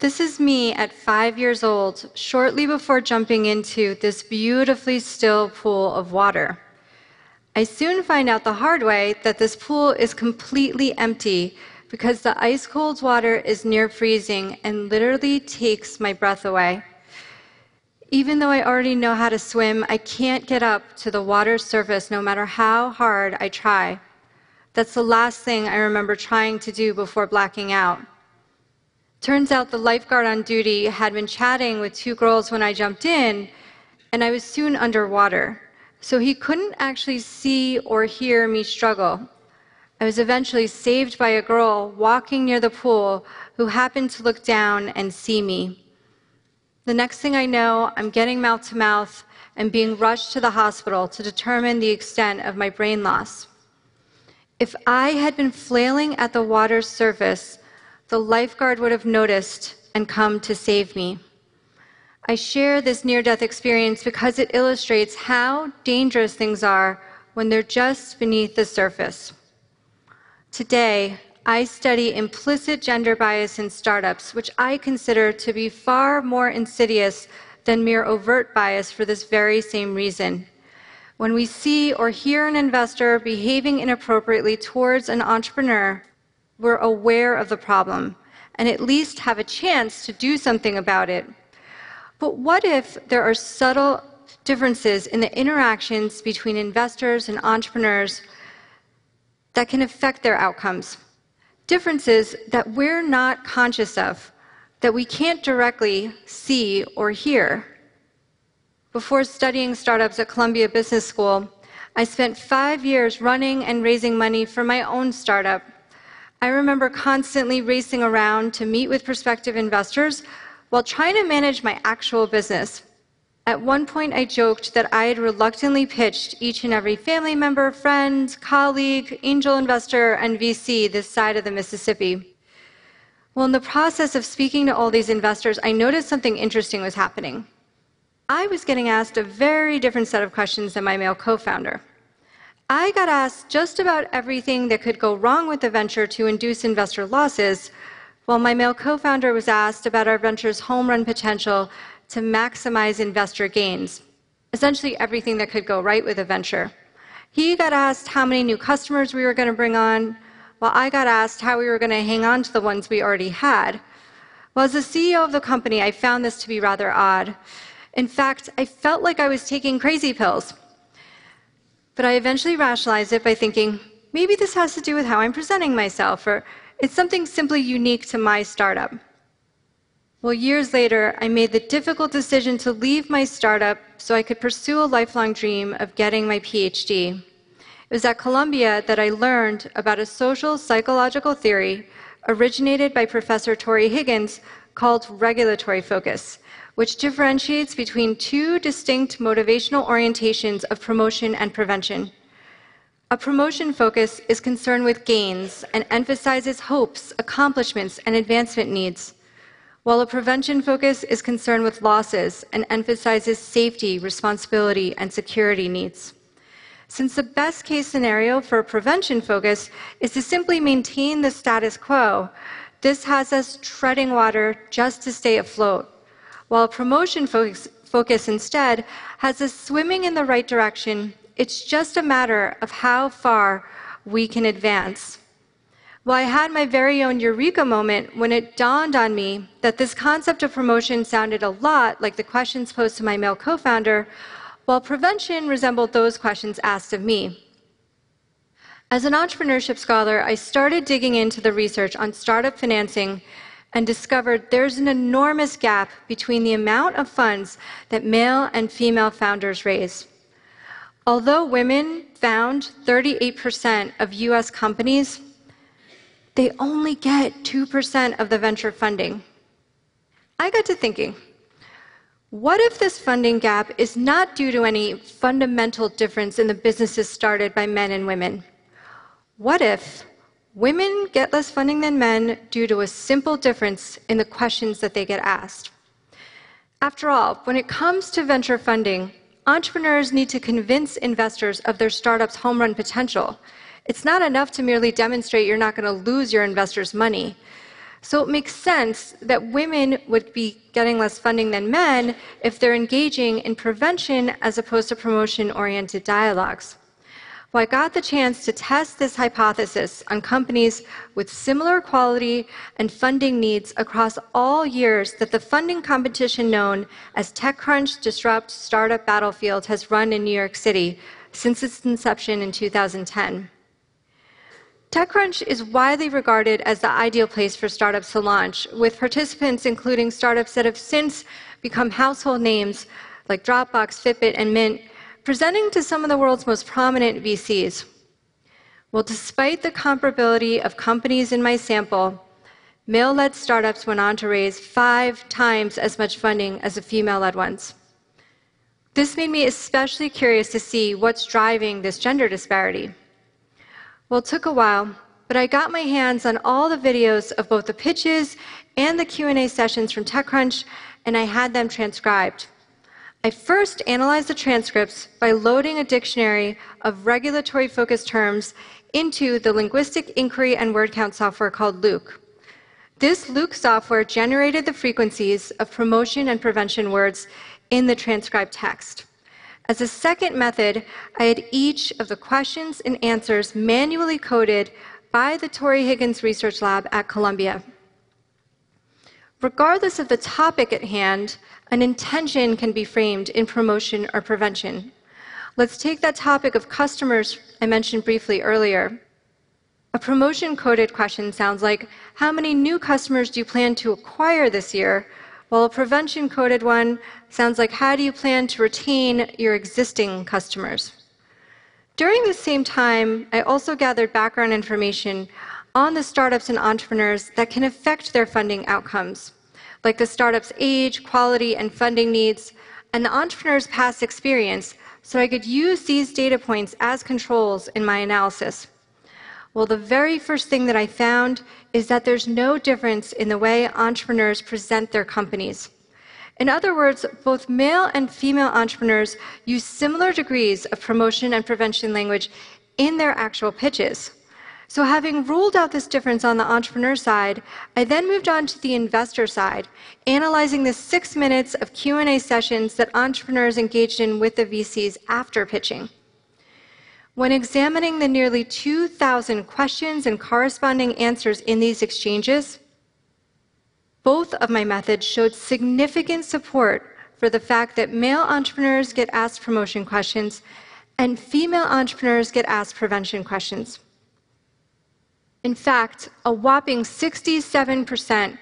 This is me at five years old, shortly before jumping into this beautifully still pool of water. I soon find out the hard way that this pool is completely empty because the ice cold water is near freezing and literally takes my breath away. Even though I already know how to swim, I can't get up to the water's surface no matter how hard I try. That's the last thing I remember trying to do before blacking out. Turns out the lifeguard on duty had been chatting with two girls when I jumped in, and I was soon underwater. So he couldn't actually see or hear me struggle. I was eventually saved by a girl walking near the pool who happened to look down and see me. The next thing I know, I'm getting mouth to mouth and being rushed to the hospital to determine the extent of my brain loss. If I had been flailing at the water's surface, the lifeguard would have noticed and come to save me. I share this near death experience because it illustrates how dangerous things are when they're just beneath the surface. Today, I study implicit gender bias in startups, which I consider to be far more insidious than mere overt bias for this very same reason. When we see or hear an investor behaving inappropriately towards an entrepreneur, we're aware of the problem and at least have a chance to do something about it. But what if there are subtle differences in the interactions between investors and entrepreneurs that can affect their outcomes? differences that we're not conscious of, that we can't directly see or hear. Before studying startups at Columbia Business School, I spent five years running and raising money for my own startup. I remember constantly racing around to meet with prospective investors while trying to manage my actual business. At one point, I joked that I had reluctantly pitched each and every family member, friend, colleague, angel investor, and VC this side of the Mississippi. Well, in the process of speaking to all these investors, I noticed something interesting was happening. I was getting asked a very different set of questions than my male co founder. I got asked just about everything that could go wrong with the venture to induce investor losses, while my male co founder was asked about our venture's home run potential to maximize investor gains, essentially everything that could go right with a venture. He got asked how many new customers we were going to bring on, while I got asked how we were going to hang on to the ones we already had. Well, as the CEO of the company, I found this to be rather odd. In fact, I felt like I was taking crazy pills. But I eventually rationalized it by thinking, maybe this has to do with how I'm presenting myself, or it's something simply unique to my startup. Well, years later, I made the difficult decision to leave my startup so I could pursue a lifelong dream of getting my PhD. It was at Columbia that I learned about a social psychological theory originated by Professor Tory Higgins called regulatory focus, which differentiates between two distinct motivational orientations of promotion and prevention. A promotion focus is concerned with gains and emphasizes hopes, accomplishments, and advancement needs while a prevention focus is concerned with losses and emphasizes safety, responsibility, and security needs. Since the best case scenario for a prevention focus is to simply maintain the status quo, this has us treading water just to stay afloat, while promotion focus, focus instead has us swimming in the right direction. It's just a matter of how far we can advance. Well, I had my very own eureka moment when it dawned on me that this concept of promotion sounded a lot like the questions posed to my male co founder, while prevention resembled those questions asked of me. As an entrepreneurship scholar, I started digging into the research on startup financing and discovered there's an enormous gap between the amount of funds that male and female founders raise. Although women found 38% of US companies, they only get 2% of the venture funding. I got to thinking, what if this funding gap is not due to any fundamental difference in the businesses started by men and women? What if women get less funding than men due to a simple difference in the questions that they get asked? After all, when it comes to venture funding, entrepreneurs need to convince investors of their startup's home run potential it's not enough to merely demonstrate you're not going to lose your investors' money. So it makes sense that women would be getting less funding than men if they're engaging in prevention as opposed to promotion oriented dialogues. Well, I got the chance to test this hypothesis on companies with similar quality and funding needs across all years that the funding competition known as TechCrunch Disrupt Startup Battlefield has run in New York City since its inception in 2010. TechCrunch is widely regarded as the ideal place for startups to launch, with participants including startups that have since become household names like Dropbox, Fitbit, and Mint, presenting to some of the world's most prominent VCs. Well, despite the comparability of companies in my sample, male led startups went on to raise five times as much funding as the female led ones. This made me especially curious to see what's driving this gender disparity. Well, it took a while, but I got my hands on all the videos of both the pitches and the Q&A sessions from TechCrunch, and I had them transcribed. I first analyzed the transcripts by loading a dictionary of regulatory focused terms into the linguistic inquiry and word count software called LIWC. This LIWC software generated the frequencies of promotion and prevention words in the transcribed text. As a second method, I had each of the questions and answers manually coded by the Tory Higgins Research Lab at Columbia. Regardless of the topic at hand, an intention can be framed in promotion or prevention. Let's take that topic of customers I mentioned briefly earlier. A promotion coded question sounds like How many new customers do you plan to acquire this year? While a prevention coded one sounds like how do you plan to retain your existing customers? During the same time, I also gathered background information on the startups and entrepreneurs that can affect their funding outcomes, like the startup's age, quality, and funding needs, and the entrepreneur's past experience, so I could use these data points as controls in my analysis. Well, the very first thing that I found is that there's no difference in the way entrepreneurs present their companies. In other words, both male and female entrepreneurs use similar degrees of promotion and prevention language in their actual pitches. So having ruled out this difference on the entrepreneur side, I then moved on to the investor side, analyzing the 6 minutes of Q&A sessions that entrepreneurs engaged in with the VCs after pitching. When examining the nearly 2,000 questions and corresponding answers in these exchanges, both of my methods showed significant support for the fact that male entrepreneurs get asked promotion questions and female entrepreneurs get asked prevention questions. In fact, a whopping 67%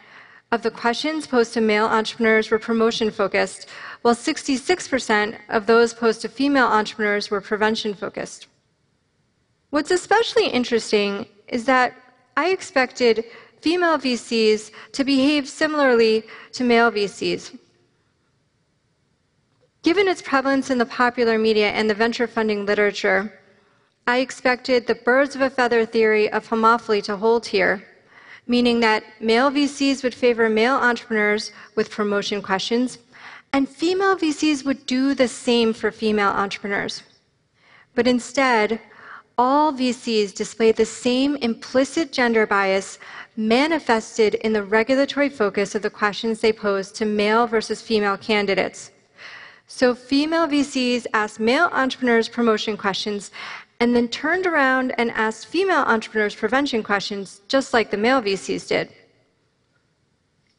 of the questions posed to male entrepreneurs were promotion focused, while 66% of those posed to female entrepreneurs were prevention focused. What's especially interesting is that I expected female VCs to behave similarly to male VCs. Given its prevalence in the popular media and the venture funding literature, I expected the birds of a feather theory of homophily to hold here, meaning that male VCs would favor male entrepreneurs with promotion questions, and female VCs would do the same for female entrepreneurs. But instead, all VCs display the same implicit gender bias manifested in the regulatory focus of the questions they pose to male versus female candidates. So, female VCs asked male entrepreneurs promotion questions and then turned around and asked female entrepreneurs prevention questions, just like the male VCs did.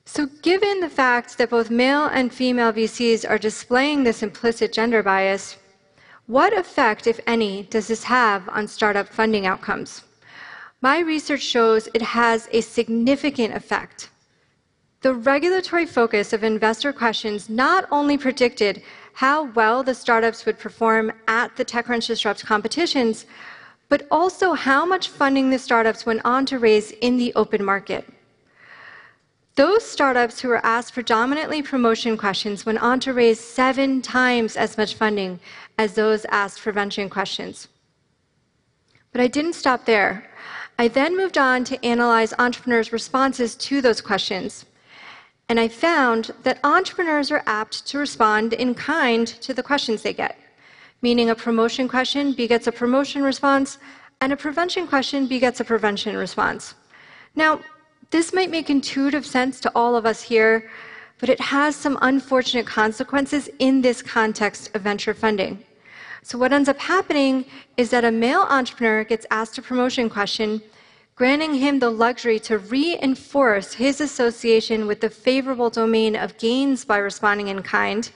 So, given the fact that both male and female VCs are displaying this implicit gender bias, what effect, if any, does this have on startup funding outcomes? My research shows it has a significant effect. The regulatory focus of investor questions not only predicted how well the startups would perform at the TechCrunch Disrupt competitions, but also how much funding the startups went on to raise in the open market. Those startups who were asked predominantly promotion questions went on to raise seven times as much funding as those asked prevention questions. But I didn't stop there. I then moved on to analyze entrepreneurs' responses to those questions. And I found that entrepreneurs are apt to respond in kind to the questions they get, meaning a promotion question begets a promotion response, and a prevention question begets a prevention response. Now, this might make intuitive sense to all of us here, but it has some unfortunate consequences in this context of venture funding. So, what ends up happening is that a male entrepreneur gets asked a promotion question, granting him the luxury to reinforce his association with the favorable domain of gains by responding in kind,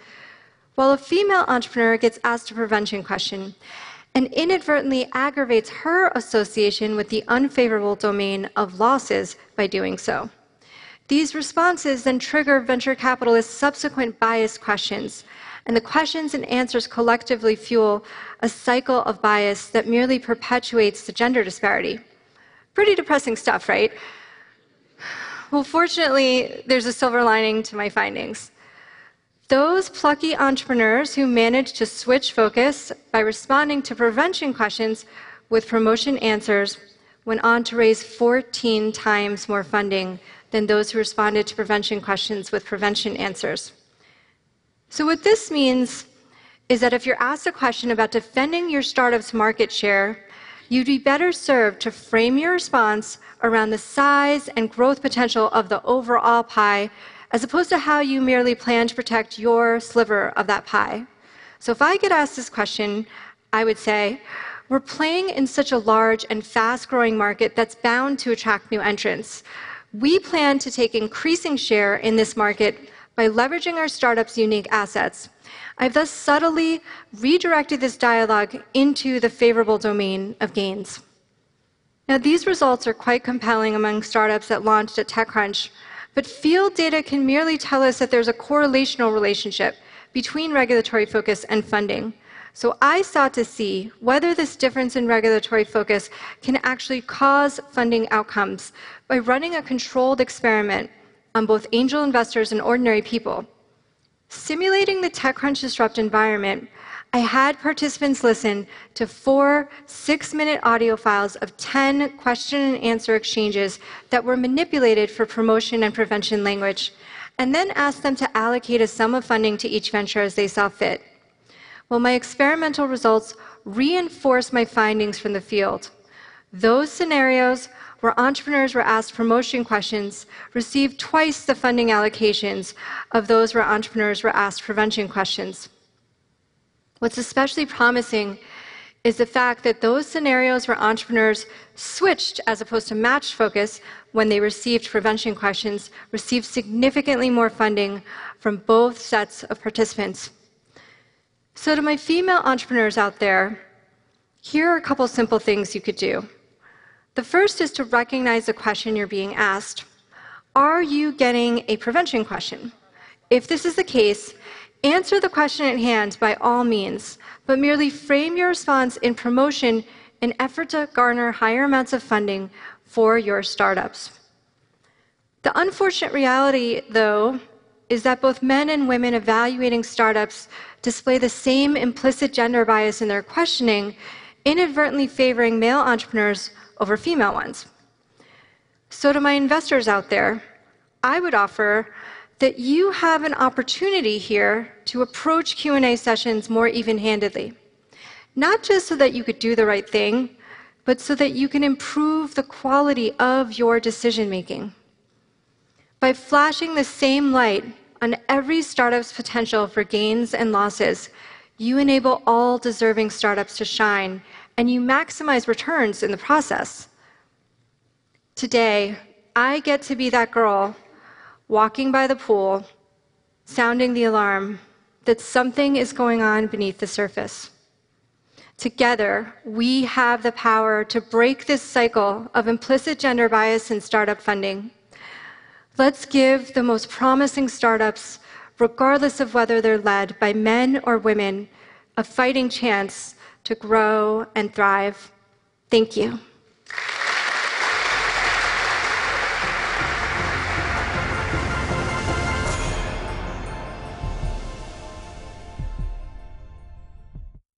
while a female entrepreneur gets asked a prevention question and inadvertently aggravates her association with the unfavorable domain of losses by doing so. These responses then trigger venture capitalists' subsequent bias questions, and the questions and answers collectively fuel a cycle of bias that merely perpetuates the gender disparity. Pretty depressing stuff, right? Well, fortunately, there's a silver lining to my findings. Those plucky entrepreneurs who managed to switch focus by responding to prevention questions with promotion answers went on to raise 14 times more funding than those who responded to prevention questions with prevention answers. So, what this means is that if you're asked a question about defending your startup's market share, you'd be better served to frame your response around the size and growth potential of the overall pie as opposed to how you merely plan to protect your sliver of that pie. So if I get asked this question, I would say, we're playing in such a large and fast growing market that's bound to attract new entrants. We plan to take increasing share in this market by leveraging our startup's unique assets. I've thus subtly redirected this dialogue into the favorable domain of gains. Now, these results are quite compelling among startups that launched at TechCrunch, but field data can merely tell us that there's a correlational relationship between regulatory focus and funding. So I sought to see whether this difference in regulatory focus can actually cause funding outcomes by running a controlled experiment on both angel investors and ordinary people. Simulating the TechCrunch Disrupt environment, I had participants listen to four six minute audio files of 10 question and answer exchanges that were manipulated for promotion and prevention language, and then asked them to allocate a sum of funding to each venture as they saw fit. Well, my experimental results reinforced my findings from the field. Those scenarios where entrepreneurs were asked promotion questions received twice the funding allocations of those where entrepreneurs were asked prevention questions. What's especially promising is the fact that those scenarios where entrepreneurs switched as opposed to matched focus when they received prevention questions received significantly more funding from both sets of participants. So to my female entrepreneurs out there, here are a couple simple things you could do. The first is to recognize the question you're being asked. Are you getting a prevention question? If this is the case, Answer the question at hand by all means, but merely frame your response in promotion in effort to garner higher amounts of funding for your startups. The unfortunate reality, though, is that both men and women evaluating startups display the same implicit gender bias in their questioning, inadvertently favoring male entrepreneurs over female ones. So, to my investors out there, I would offer that you have an opportunity here to approach Q&A sessions more even-handedly. Not just so that you could do the right thing, but so that you can improve the quality of your decision making. By flashing the same light on every startup's potential for gains and losses, you enable all deserving startups to shine and you maximize returns in the process. Today, I get to be that girl walking by the pool, sounding the alarm that something is going on beneath the surface. Together, we have the power to break this cycle of implicit gender bias in startup funding. Let's give the most promising startups, regardless of whether they're led by men or women, a fighting chance to grow and thrive. Thank you.